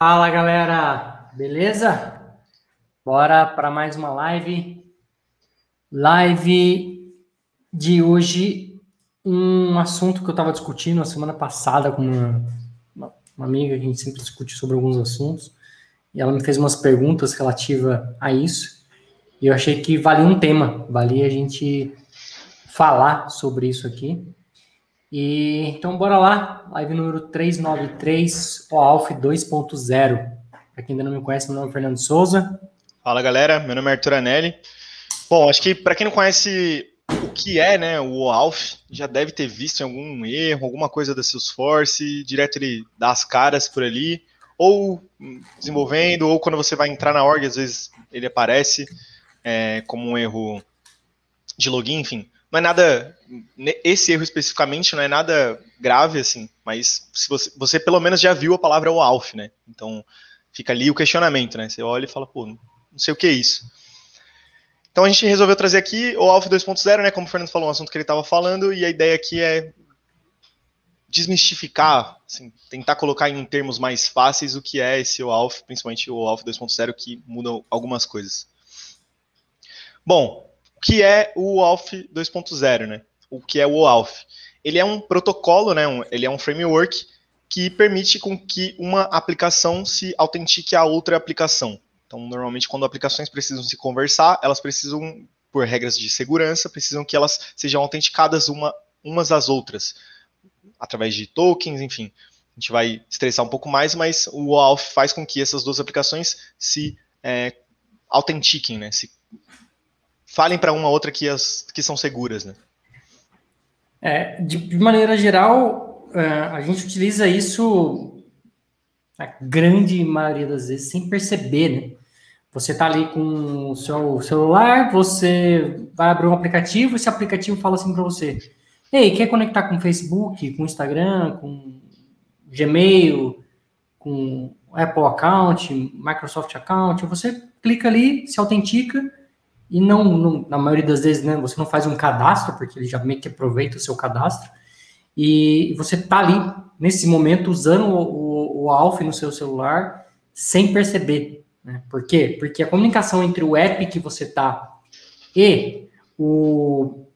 Fala galera, beleza? Bora para mais uma live. Live de hoje, um assunto que eu estava discutindo na semana passada com uma, uma, uma, amiga que a gente sempre discute sobre alguns assuntos, e ela me fez umas perguntas relativas a isso, e eu achei que valia um tema, valia a gente falar sobre isso aqui. E então bora lá, live número 393, OALF 2.0. Para quem ainda não me conhece, meu nome é Fernando Souza. Fala galera, meu nome é Arthur Anelli. Bom, acho que para quem não conhece o que é né, o OAuth, já deve ter visto algum erro, alguma coisa da Salesforce, direto ele dá as caras por ali, ou desenvolvendo, ou quando você vai entrar na org, às vezes ele aparece é, como um erro de login, enfim não é nada. Esse erro especificamente não é nada grave, assim, mas se você, você pelo menos já viu a palavra OAuth, né? Então fica ali o questionamento, né? Você olha e fala, pô, não sei o que é isso. Então a gente resolveu trazer aqui o ALF 2.0, né? Como o Fernando falou, um assunto que ele estava falando, e a ideia aqui é desmistificar, assim, tentar colocar em termos mais fáceis o que é esse OAuth, principalmente o OAuth 2.0, que muda algumas coisas. Bom, o que é o OAuth 2.0, né? O que é o OAuth? Ele é um protocolo, né? Um, ele é um framework que permite com que uma aplicação se autentique a outra aplicação. Então, normalmente, quando aplicações precisam se conversar, elas precisam, por regras de segurança, precisam que elas sejam autenticadas uma, umas às outras, através de tokens, enfim. A gente vai estressar um pouco mais, mas o OAuth faz com que essas duas aplicações se é, autentiquem, né? Se falem para uma outra que, as, que são seguras, né? É, de, de maneira geral, é, a gente utiliza isso a grande maioria das vezes sem perceber, né? Você está ali com o seu celular, você vai abrir um aplicativo, esse aplicativo fala assim para você: Ei, quer conectar com Facebook, com Instagram, com Gmail, com Apple Account, Microsoft Account? Você clica ali, se autentica e não, não, na maioria das vezes, né, você não faz um cadastro, porque ele já meio que aproveita o seu cadastro, e você está ali, nesse momento, usando o, o, o Alf no seu celular sem perceber. Né? Por quê? Porque a comunicação entre o app que você está e o,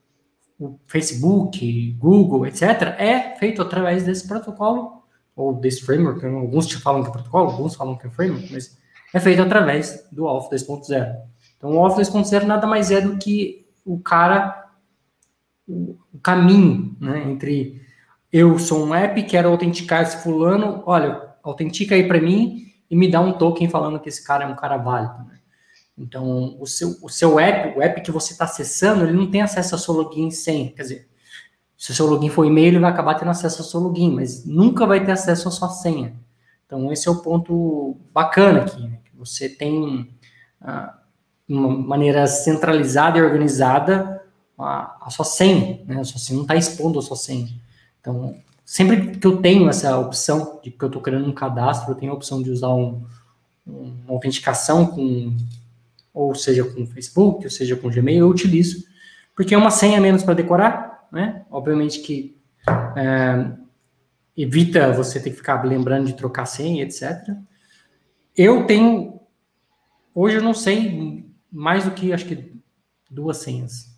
o Facebook, Google, etc., é feito através desse protocolo, ou desse framework, alguns te falam que é protocolo, alguns falam que é framework, mas é feito através do Alf 2.0. Então, o Office 2.0 nada mais é do que o cara, o, caminho, né, entre eu sou um app, quero autenticar esse fulano, olha, autentica aí para mim e me dá um token falando que esse cara é um cara válido. Né? Então, o seu, o seu app, o app que você está acessando, ele não tem acesso ao seu login sem, quer dizer, se o seu login for e-mail, ele vai acabar tendo acesso ao seu login, mas nunca vai ter acesso à sua senha. Então, esse é o ponto bacana aqui, né? você tem... Uh, uma maneira centralizada e organizada a, a sua senha, né? A sua senha não está expondo a sua senha. Então, sempre que eu tenho essa opção de que eu estou criando um cadastro, eu tenho a opção de usar um, uma autenticação com, ou seja com Facebook, ou seja com Gmail, eu utilizo, porque é uma senha menos para decorar, né? Obviamente que é, evita você ter que ficar lembrando de trocar senha, etc. Eu tenho, hoje eu não sei mais do que, acho que, duas senhas.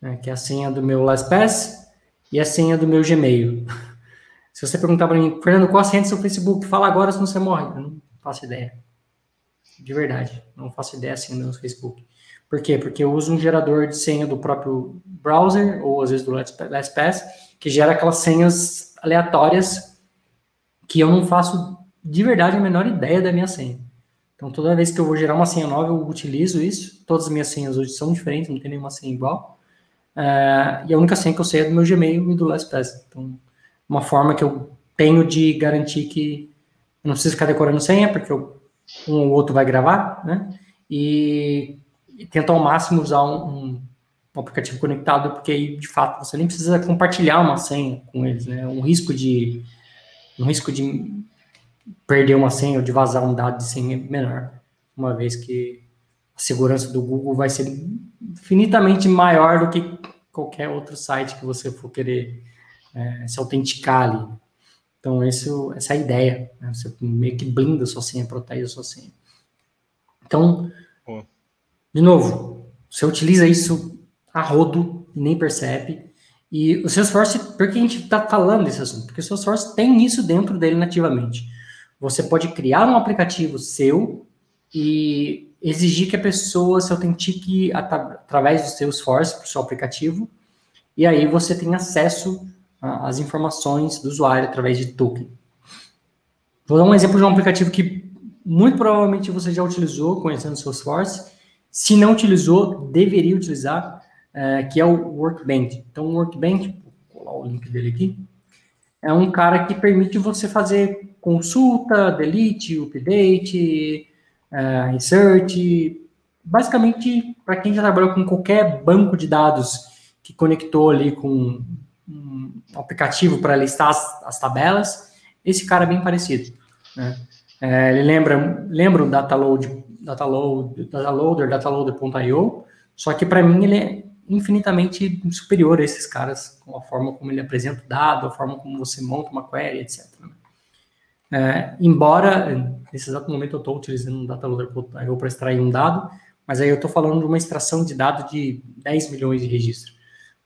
Né? Que é a senha do meu LastPass e a senha do meu Gmail. Se você perguntar para mim, Fernando, qual a senha do seu Facebook? Fala agora, senão você morre. Eu não faço ideia. De verdade, não faço ideia assim do Facebook. Por quê? Porque eu uso um gerador de senha do próprio browser, ou às vezes do LastPass, que gera aquelas senhas aleatórias que eu não faço de verdade a menor ideia da minha senha. Então, toda vez que eu vou gerar uma senha nova, eu utilizo isso. Todas as minhas senhas hoje são diferentes, não tem nenhuma senha igual. Uh, e a única senha que eu sei é do meu Gmail e do LastPass. Então, uma forma que eu tenho de garantir que não preciso ficar decorando senha, porque eu, um ou outro vai gravar, né? E, e tento ao máximo usar um, um, aplicativo conectado, porque aí, de fato, você nem precisa compartilhar uma senha com eles, né? Um risco de um risco de perder uma senha ou de vazar um dado de senha menor, uma vez que a segurança do Google vai ser infinitamente maior do que qualquer outro site que você for querer é, se autenticar ali. Então, esse, essa é a ideia. Né? Você meio que blinda a sua senha, protege a sua senha. Então, de novo, você utiliza isso a rodo e nem percebe. E o Salesforce, por que a gente está falando desse assunto? Porque o Salesforce tem isso dentro dele nativamente. Você pode criar um aplicativo seu e exigir que a pessoa se autentique através do Salesforce para o seu aplicativo. E aí você tem acesso às informações do usuário através de token. Vou dar um exemplo de um aplicativo que muito provavelmente você já utilizou conhecendo o Salesforce. Se não utilizou, deveria utilizar, é, que é o Workbench. Então, o Workbench, vou colar o link dele aqui, é um cara que permite você fazer consulta, delete, update, uh, research, basicamente para quem já trabalhou com qualquer banco de dados que conectou ali com um aplicativo para listar as, as, tabelas, esse cara é bem parecido. Né? É, ele lembra, lembra o Dataload, Dataload, Dataloader, Dataloader.io, só que para mim ele é infinitamente superior a esses caras, com a forma como ele apresenta o dado, a forma como você monta uma query, etc. Né? É, embora, nesse exato momento, eu estou utilizando um dataloader.io para extrair um dado, mas aí eu estou falando de uma extração de dado de 10 milhões de registros.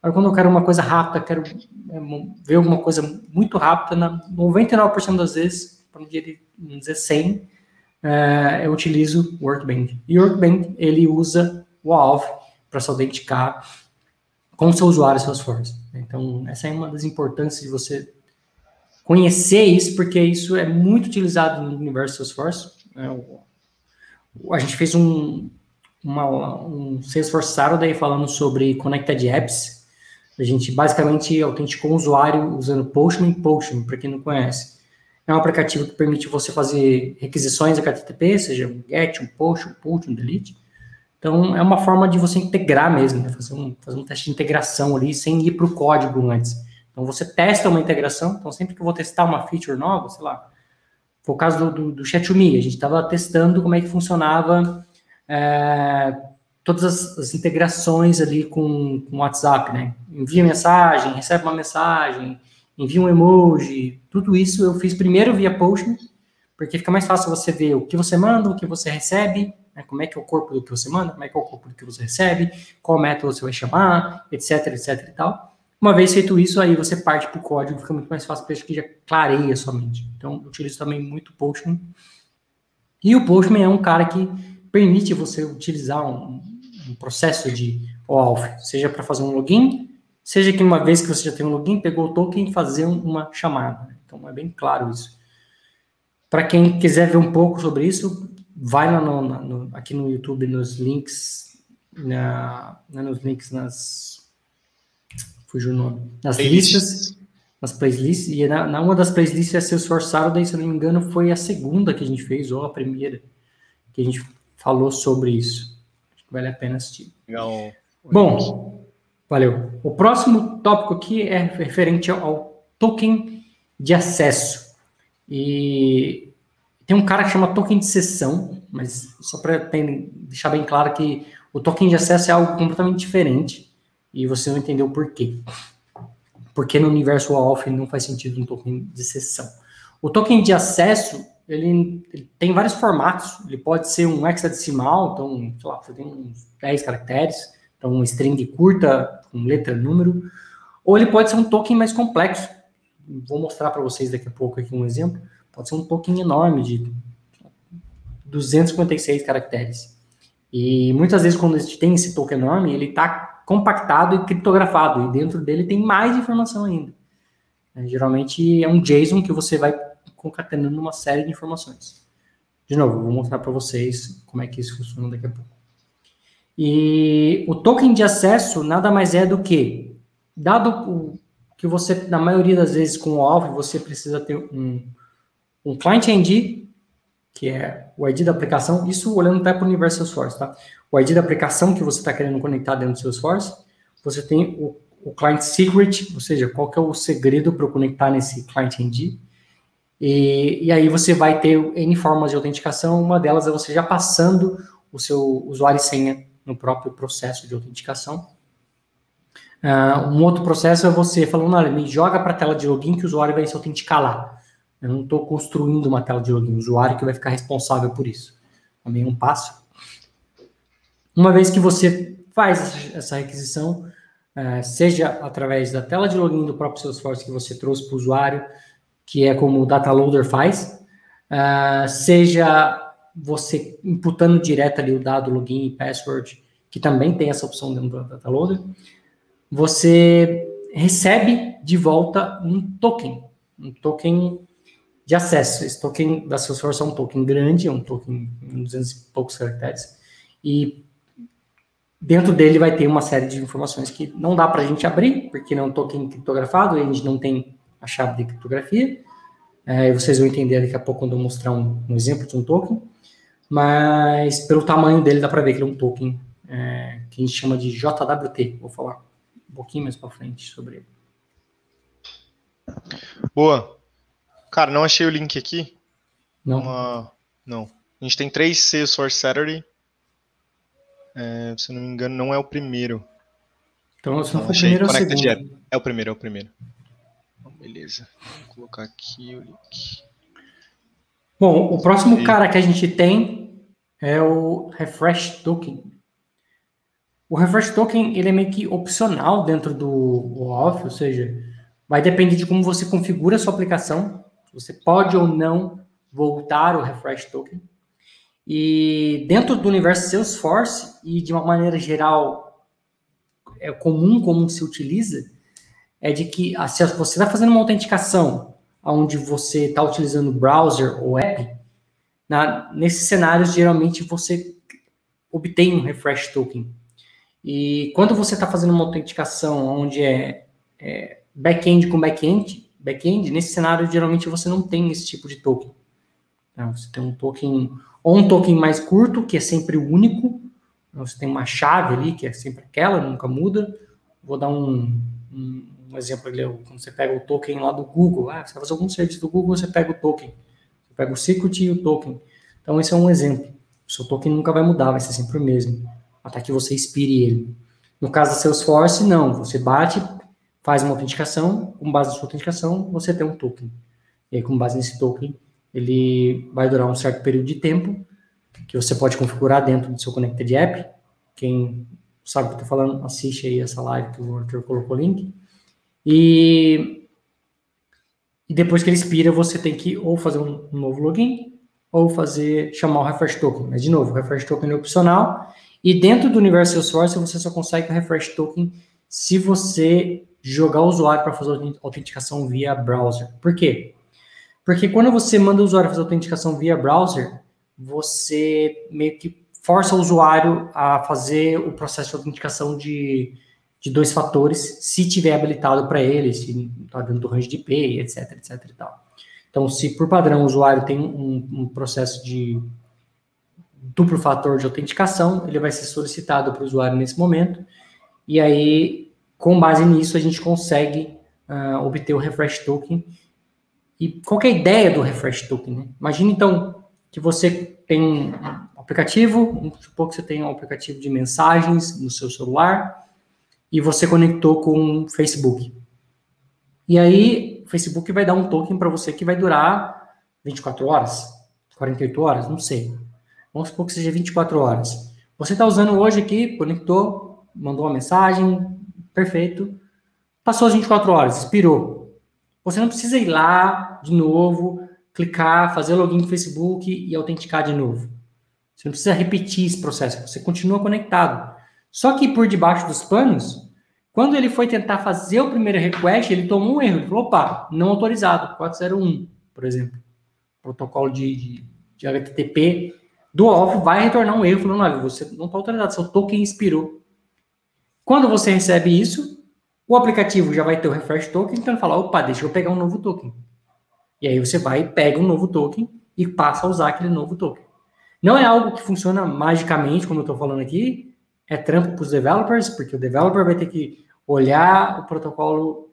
Agora, quando eu quero uma coisa rápida, quero é, ver alguma coisa muito rápida, na 99% das vezes, para não dizer 100, é, eu utilizo o Workbench. E o Workbench, ele usa o ALF para se autenticar com o seu usuário Salesforce. Então, essa é uma das importâncias de você conhecer isso, porque isso é muito utilizado no universo Salesforce. Né? A gente fez um, uma, um Salesforce Saturday falando sobre Connected Apps. A gente basicamente autenticou o usuário usando Postman Postman, para quem não conhece. É um aplicativo que permite você fazer requisições HTTP, seja um GET, um POST, um PUT, um DELETE. Então, é uma forma de você integrar mesmo, né? fazer, um, fazer um teste de integração ali, sem ir para o código antes. Então você testa uma integração, então sempre que eu vou testar uma feature nova, sei lá, foi o caso do, do, do Chat2Me, a gente estava testando como é que funcionava é, todas as, as, integrações ali com o WhatsApp, né? Envia mensagem, recebe uma mensagem, envia um emoji, tudo isso eu fiz primeiro via Postman, porque fica mais fácil você ver o que você manda, o que você recebe, né? como é que é o corpo do que você manda, como é que é o corpo do que você recebe, qual método você vai chamar, etc, etc e tal. Uma vez feito isso, aí você parte para o código, fica muito mais fácil, porque que já clareia sua mente. Então, eu utilizo também muito o Postman. E o Postman é um cara que permite você utilizar um, um processo de OAuth, seja para fazer um login, seja que uma vez que você já tem um login, pegou o token e fazer uma chamada. Então, é bem claro isso. Para quem quiser ver um pouco sobre isso, vai lá no, no, aqui no YouTube, nos links, na, nos links nas fugiu o nome, nas playlists. listas, nas playlists, e na, na, uma das playlists é Salesforce Saturday, se eu não me engano, foi a segunda que a gente fez, ou a primeira, que a gente falou sobre isso. Acho que vale a pena assistir. Legal. Bom, valeu. O próximo tópico aqui é referente ao, ao token de acesso. E tem um cara que chama token de sessão, mas só para deixar bem claro que o token de acesso é algo completamente diferente e você não entendeu por quê. Porque no universo OAuth não faz sentido um token de sessão. O token de acesso, ele, ele, tem vários formatos. Ele pode ser um hexadecimal, então, sei lá, você tem uns 10 caracteres, então uma string curta, com letra, número. Ou ele pode ser um token mais complexo. Vou mostrar para vocês daqui a pouco aqui um exemplo. Pode ser um token enorme de 256 caracteres. E muitas vezes, quando a gente tem esse token enorme, ele está compactado e criptografado, e dentro dele tem mais informação ainda. É, geralmente é um JSON que você vai concatenando uma série de informações. De novo, vou mostrar para vocês como é que isso funciona daqui a pouco. E o token de acesso nada mais é do que, dado que você, na maioria das vezes com o Alpha, você precisa ter um, um client ID, que é o ID da aplicação, isso olhando até para o universo Salesforce, tá? O ID da aplicação que você está querendo conectar dentro do Salesforce, você tem o, o client secret, ou seja, qual que é o segredo para eu conectar nesse client ID, e, e, aí você vai ter N formas de autenticação, uma delas é você já passando o seu usuário e senha no próprio processo de autenticação. Uh, um outro processo é você falando, olha, me joga para a tela de login que o usuário vai se autenticar lá. Eu não estou construindo uma tela de login, o usuário que vai ficar responsável por isso. Também é um passo. Uma vez que você faz essa requisição, é, seja através da tela de login do próprio Salesforce que você trouxe para o usuário, que é como o data loader faz, é, seja você imputando direto ali o dado login e password, que também tem essa opção dentro do data loader, você recebe de volta um token, um token de acesso. Esse token da Salesforce é um token grande, é um token de 200 e poucos caracteres, e dentro dele vai ter uma série de informações que não dá para a gente abrir, porque não é um token criptografado, e a gente não tem a chave de criptografia. É, vocês vão entender daqui a pouco quando eu mostrar um, um, exemplo de um token. Mas pelo tamanho dele dá para ver que ele é um token é, que a gente chama de JWT. Vou falar um pouquinho mais para frente sobre ele. Boa. Cara, não achei o link aqui. Não. Uma... Não. A gente tem três Salesforce Saturday é, se não me engano, não é o primeiro. Então, se não, não for o primeiro, é o segundo. App. É o primeiro, é o primeiro. Beleza. Vou colocar aqui o link. Bom, o próximo e... cara que a gente tem é o Refresh Token. O Refresh Token ele é meio que opcional dentro do OAuth, ou seja, vai depender de como você configura a sua aplicação. Você pode ou não voltar o Refresh Token. E dentro do universo Salesforce, e de uma maneira geral, é comum como se utiliza, é de que se você está fazendo uma autenticação onde você está utilizando browser ou app, na, nesses cenários, geralmente você obtém um refresh token. E quando você está fazendo uma autenticação onde é, é back-end com back-end, back-end, nesse cenário, geralmente você não tem esse tipo de token. Então, você tem um token ou um token mais curto, que é sempre o único. Então, você tem uma chave ali, que é sempre aquela, nunca muda. Vou dar um, um, um exemplo ali, quando você pega o token lá do Google. Ah, você vai fazer algum serviço do Google, você pega o token. Você pega o secret e o token. Então, esse é um exemplo. O seu token nunca vai mudar, vai ser sempre o mesmo. Até que você expire ele. No caso da Salesforce, não. Você bate, faz uma autenticação, com base na sua autenticação, você tem um token. E aí, com base nesse token, ele vai durar um certo período de tempo, que você pode configurar dentro do seu Connected App. Quem sabe o que eu estou falando, assiste aí essa live que o Arthur colocou o link. E, e depois que ele expira, você tem que ou fazer um, um novo login, ou fazer, chamar o Refresh Token. Mas, de novo, o Refresh Token é opcional. E dentro do universo Salesforce, você só consegue o Refresh Token se você jogar o usuário para fazer a autenticação via browser. Por quê? Porque quando você manda o usuário fazer autenticação via browser, você meio que força o usuário a fazer o processo de autenticação de, de dois fatores, se tiver habilitado para ele, se está dentro do range de IP, etc, etc e tal. Então, se por padrão o usuário tem um, um processo de duplo fator de autenticação, ele vai ser solicitado para o usuário nesse momento, e aí, com base nisso, a gente consegue uh, obter o refresh token, e qual é a ideia do refresh token? Né? Imagina então que você tem um aplicativo, vamos supor que você tem um aplicativo de mensagens no seu celular e você conectou com o Facebook. E aí, o Facebook vai dar um token para você que vai durar 24 horas, 48 horas, não sei. Vamos supor que seja 24 horas. Você está usando hoje aqui, conectou, mandou uma mensagem, perfeito. Passou as 24 horas, expirou. Você não precisa ir lá de novo, clicar, fazer login no Facebook e autenticar de novo. Você não precisa repetir esse processo, você continua conectado. Só que por debaixo dos panos, quando ele foi tentar fazer o primeiro request, ele tomou um erro. Ele falou, opa, não autorizado, 401, por exemplo. Protocolo de, de, de HTTP do off vai retornar um erro, falando, olha, você não está autorizado, seu token expirou. Quando você recebe isso, o aplicativo já vai ter o refresh token, então ele fala, opa, deixa eu pegar um novo token. E aí você vai, pega um novo token e passa a usar aquele novo token. Não é algo que funciona magicamente, como eu estou falando aqui, é trampo para os developers, porque o developer vai ter que olhar o protocolo,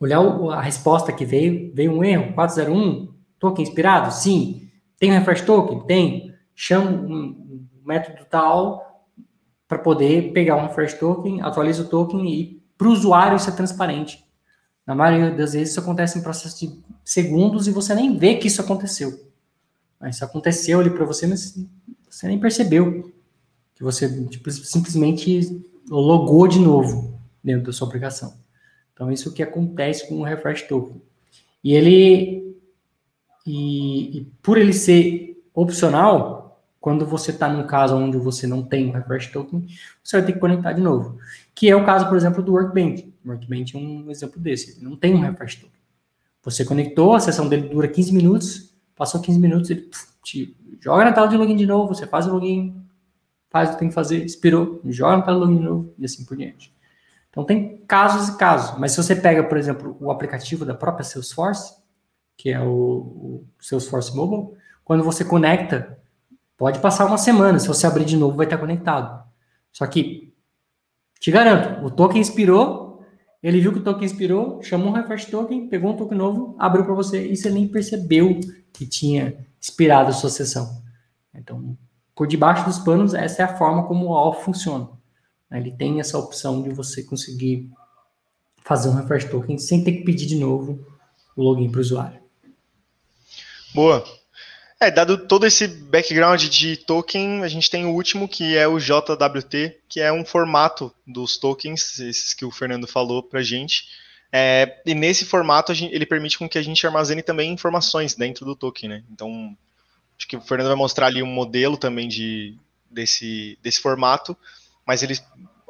olhar a resposta que veio, veio um erro, 401, token inspirado? Sim. Tem refresh token? Tem. Chama um método tal para poder pegar um refresh token, atualiza o token e para o usuário isso é transparente. Na maioria das vezes isso acontece em processo de segundos e você nem vê que isso aconteceu. Isso aconteceu ali para você, mas você nem percebeu que você tipo, simplesmente logou de novo dentro da sua aplicação. Então, isso que acontece com o refresh token. E ele, e, e por ele ser opcional, quando você está num caso onde você não tem o refresh token, você vai ter que conectar de novo. Que é o caso, por exemplo, do Workbench. O Workbench é um exemplo desse. Ele não tem um refresh token. Você conectou, a sessão dele dura 15 minutos, passou 15 minutos, ele pff, te joga na tela de login de novo, você faz o login, faz o que tem que fazer, expirou, joga na tela de login de novo e assim por diante. Então tem casos e casos, mas se você pega, por exemplo, o aplicativo da própria Salesforce, que é o, o Salesforce Mobile, quando você conecta, pode passar uma semana, se você abrir de novo vai estar conectado. Só que, te garanto, o token expirou, ele viu que o token expirou, chamou um refresh token, pegou um token novo, abriu para você e você nem percebeu que tinha expirado a sua sessão. Então, por debaixo dos panos, essa é a forma como o AUF funciona. Ele tem essa opção de você conseguir fazer um refresh token sem ter que pedir de novo o login para o usuário. Boa. É, dado todo esse background de token, a gente tem o último, que é o JWT, que é um formato dos tokens, esses que o Fernando falou para a gente. É, e nesse formato, gente, ele permite com que a gente armazene também informações dentro do token, né? Então, acho que o Fernando vai mostrar ali um modelo também de, desse, desse formato, mas ele,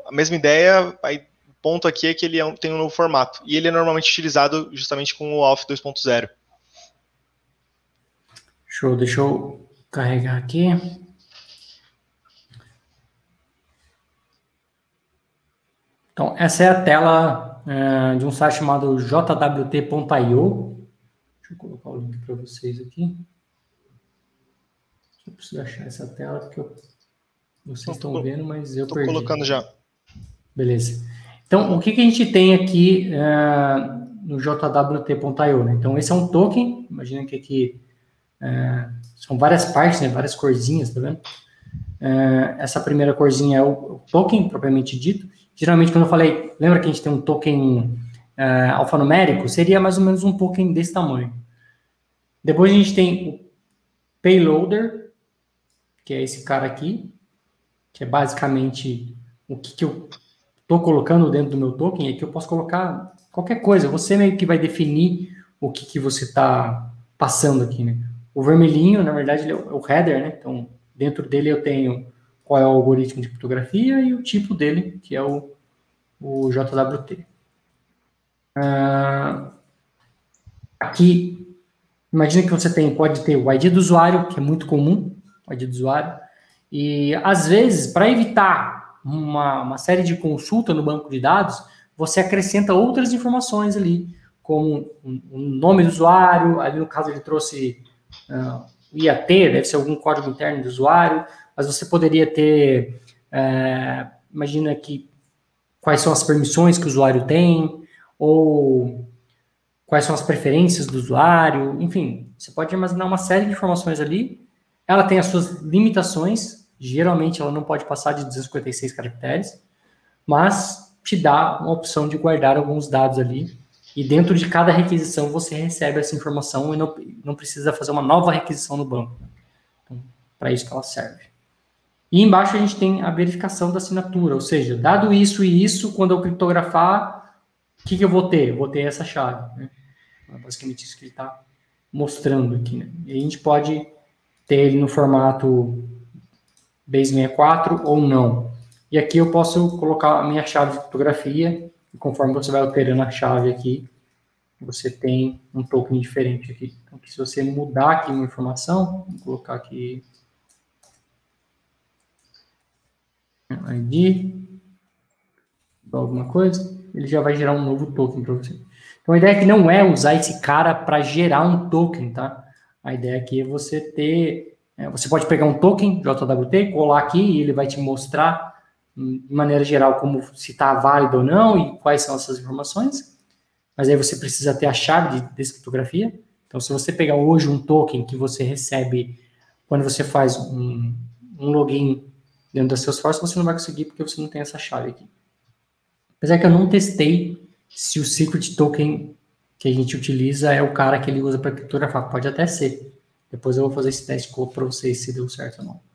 a mesma ideia, aí, o ponto aqui é que ele é um, tem um novo formato, e ele é normalmente utilizado justamente com o Auth 2.0. Show, deixa eu carregar aqui. Então, essa é a tela é, de um site chamado jwt.io. Deixa eu colocar o link para vocês aqui. Eu preciso achar essa tela porque eu vocês estão vendo, mas eu Estou colocando já. Beleza. Então, o que, que a gente tem aqui uh, no JWT.io? Né? Então, esse é um token. Imagina que aqui uh, são várias partes, né? várias corzinhas, tá vendo? Uh, essa primeira corzinha é o, token, propriamente dito. Geralmente, quando eu falei, lembra que a gente tem um token alfanumérico? Seria mais ou menos um token desse tamanho. Depois a gente tem o payloader, que é esse cara aqui que é basicamente o que, que eu estou colocando dentro do meu token, é que eu posso colocar qualquer coisa. Você meio que vai definir o que, que você está passando aqui, né? O vermelhinho, na verdade, é o header, né? Então, dentro dele eu tenho qual é o algoritmo de criptografia e o tipo dele, que é o, o JWT. Uh, ah, aqui, imagina que você tem, pode ter o ID do usuário, que é muito comum, o ID do usuário, e às vezes, para evitar uma, uma série de consulta no banco de dados, você acrescenta outras informações ali, como o nome do usuário, ali no caso ele trouxe uh, IAT, deve ser algum código interno do usuário, mas você poderia ter, uh, imagina que quais são as permissões que o usuário tem, ou quais são as preferências do usuário, enfim, você pode armazenar uma série de informações ali. Ela tem as suas limitações, Geralmente ela não pode passar de 256 caracteres, mas te dá uma opção de guardar alguns dados ali. E dentro de cada requisição você recebe essa informação e não, não precisa fazer uma nova requisição no banco. Então, para isso que ela serve. E embaixo a gente tem a verificação da assinatura, ou seja, dado isso e isso, quando eu criptografar, o que, que eu vou ter? Eu vou ter essa chave. Né? É basicamente isso que ele está mostrando aqui. Né? E a gente pode ter ele no formato base 64 ou não. E aqui eu posso colocar a minha chave de criptografia, e conforme você vai alterando a chave aqui, você tem um token diferente aqui. Então, se você mudar aqui uma informação, vou colocar aqui ID, alguma coisa, ele já vai gerar um novo token para você. Então, a ideia aqui não é usar esse cara para gerar um token, tá? A ideia aqui é você ter é, você pode pegar um token JWT, colar aqui e ele vai te mostrar, de maneira geral, como se está válido ou não e quais são essas informações. Mas aí você precisa ter a chave de descriptografia. Então, se você pegar hoje um token que você recebe quando você faz um, um login dentro da Salesforce, você não vai conseguir porque você não tem essa chave aqui. Apesar que eu não testei se o secret token que a gente utiliza é o cara que ele usa para criptografar. Pode até ser. Depois eu vou fazer esse teste para vocês se deu certo ou não.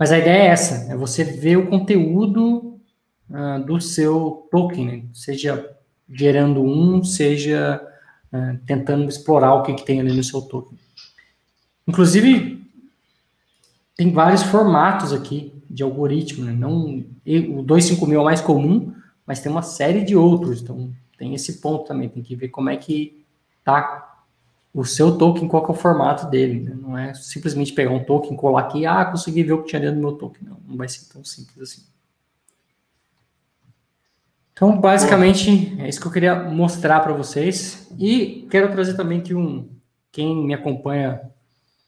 Mas a ideia é essa, é você ver o conteúdo uh, do seu token, né? seja gerando um, seja uh, tentando explorar o que, que tem ali no seu token. Inclusive, tem vários formatos aqui de algoritmo, né? não o 25000 é o mais comum, mas tem uma série de outros, então tem esse ponto também, tem que ver como é que tá o seu token, qual é o formato dele. Né? Não é simplesmente pegar um token, colar aqui, ah, consegui ver o que tinha dentro do meu token. Não, não vai ser tão simples assim. Então, basicamente, é isso que eu queria mostrar para vocês. E quero trazer também que um, quem me acompanha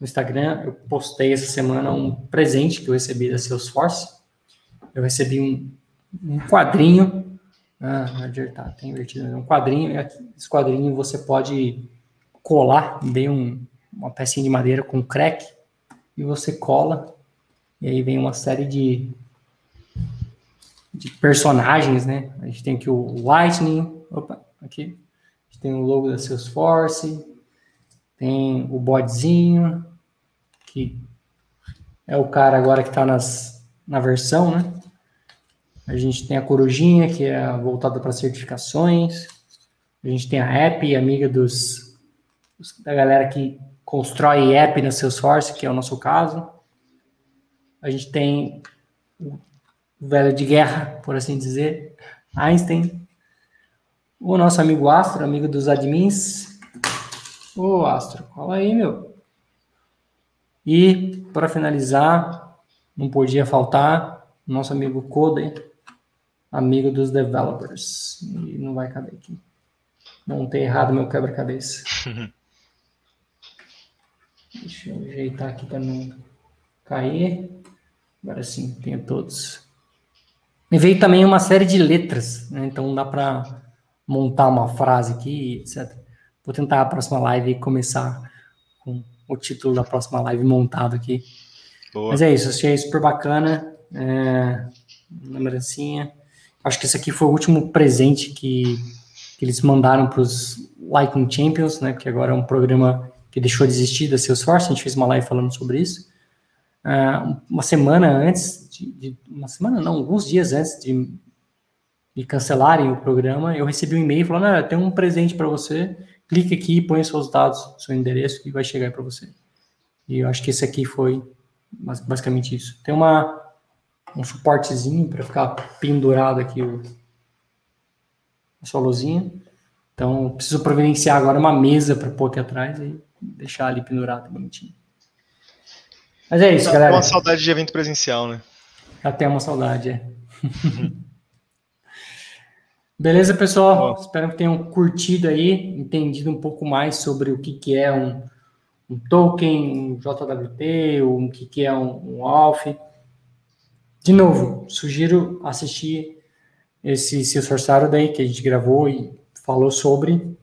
no Instagram, eu postei essa semana um presente que eu recebi da Salesforce. Eu recebi um, um quadrinho. Ah, tá, tem invertido. Né? Um quadrinho. Esse quadrinho você pode colar, dei um, uma pecinha de madeira com crack e você cola e aí vem uma série de, de personagens, né? A gente tem aqui o Lightning, opa, aqui, a gente tem o logo da Salesforce, tem o bodzinho, que é o cara agora que está na versão, né? A gente tem a corujinha, que é voltada para certificações. A gente tem a app, amiga dos da galera que constrói app na Salesforce, que é o nosso caso. A gente tem o velho de guerra, por assim dizer, Einstein. O nosso amigo Astro, amigo dos admins. Ô, Astro, cola aí, meu. E, para finalizar, não podia faltar, nosso amigo Code, amigo dos developers. E não vai caber aqui. Não tem errado meu quebra-cabeça. Deixa eu ajeitar aqui para não cair. Agora sim, tenho todos. E veio também uma série de letras, né? então dá para montar uma frase aqui, etc. Vou tentar a próxima live começar com o título da próxima live montado aqui. Boa. Mas é isso, achei super bacana. É, lembrancinha. Acho que esse aqui foi o último presente que, que eles mandaram para os Lightning Champions, né? Porque agora é um programa que deixou de existir da Salesforce, a gente fez uma live falando sobre isso. Uh, uma semana antes, de, de, uma semana não, alguns dias antes de, de cancelarem o programa, eu recebi um e-mail falando, ah, tem um presente para você, clique aqui, põe seus dados, seu endereço e vai chegar para você. E eu acho que esse aqui foi basicamente isso. Tem uma um suportezinho para ficar pendurado aqui o, a sua luzinha. Então, preciso providenciar agora uma mesa para pôr aqui atrás e deixar ali pendurado bonitinho. Mas é isso, Dá galera. uma saudade de evento presencial, né? Até uma saudade, é. Beleza, pessoal? Bom. Espero que tenham curtido aí, entendido um pouco mais sobre o que, que é um, um token, um JWT, ou o que, que é um, um ALF. De novo, sugiro assistir esse Salesforce daí que a gente gravou e falou sobre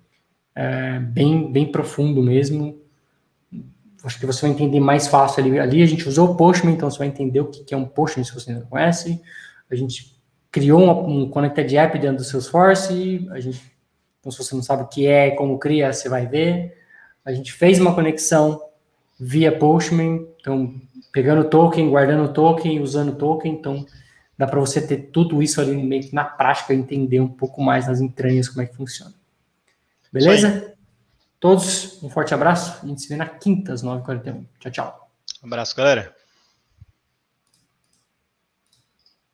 é, bem, bem profundo mesmo. Acho que você vai entender mais fácil ali. Ali a gente usou o Postman, então você vai entender o que é um Postman se você não conhece. A gente criou um, um Connected App dentro do Salesforce. A gente, então, se você não sabe o que é, como cria, você vai ver. A gente fez uma conexão via Postman, então pegando o token, guardando o token, usando token. Então dá para você ter tudo isso ali meio que na prática, entender um pouco mais nas entranhas como é que funciona. Beleza? Todos, um forte abraço. A gente se vê na quinta, às 9h41. Tchau, tchau. Um abraço, galera.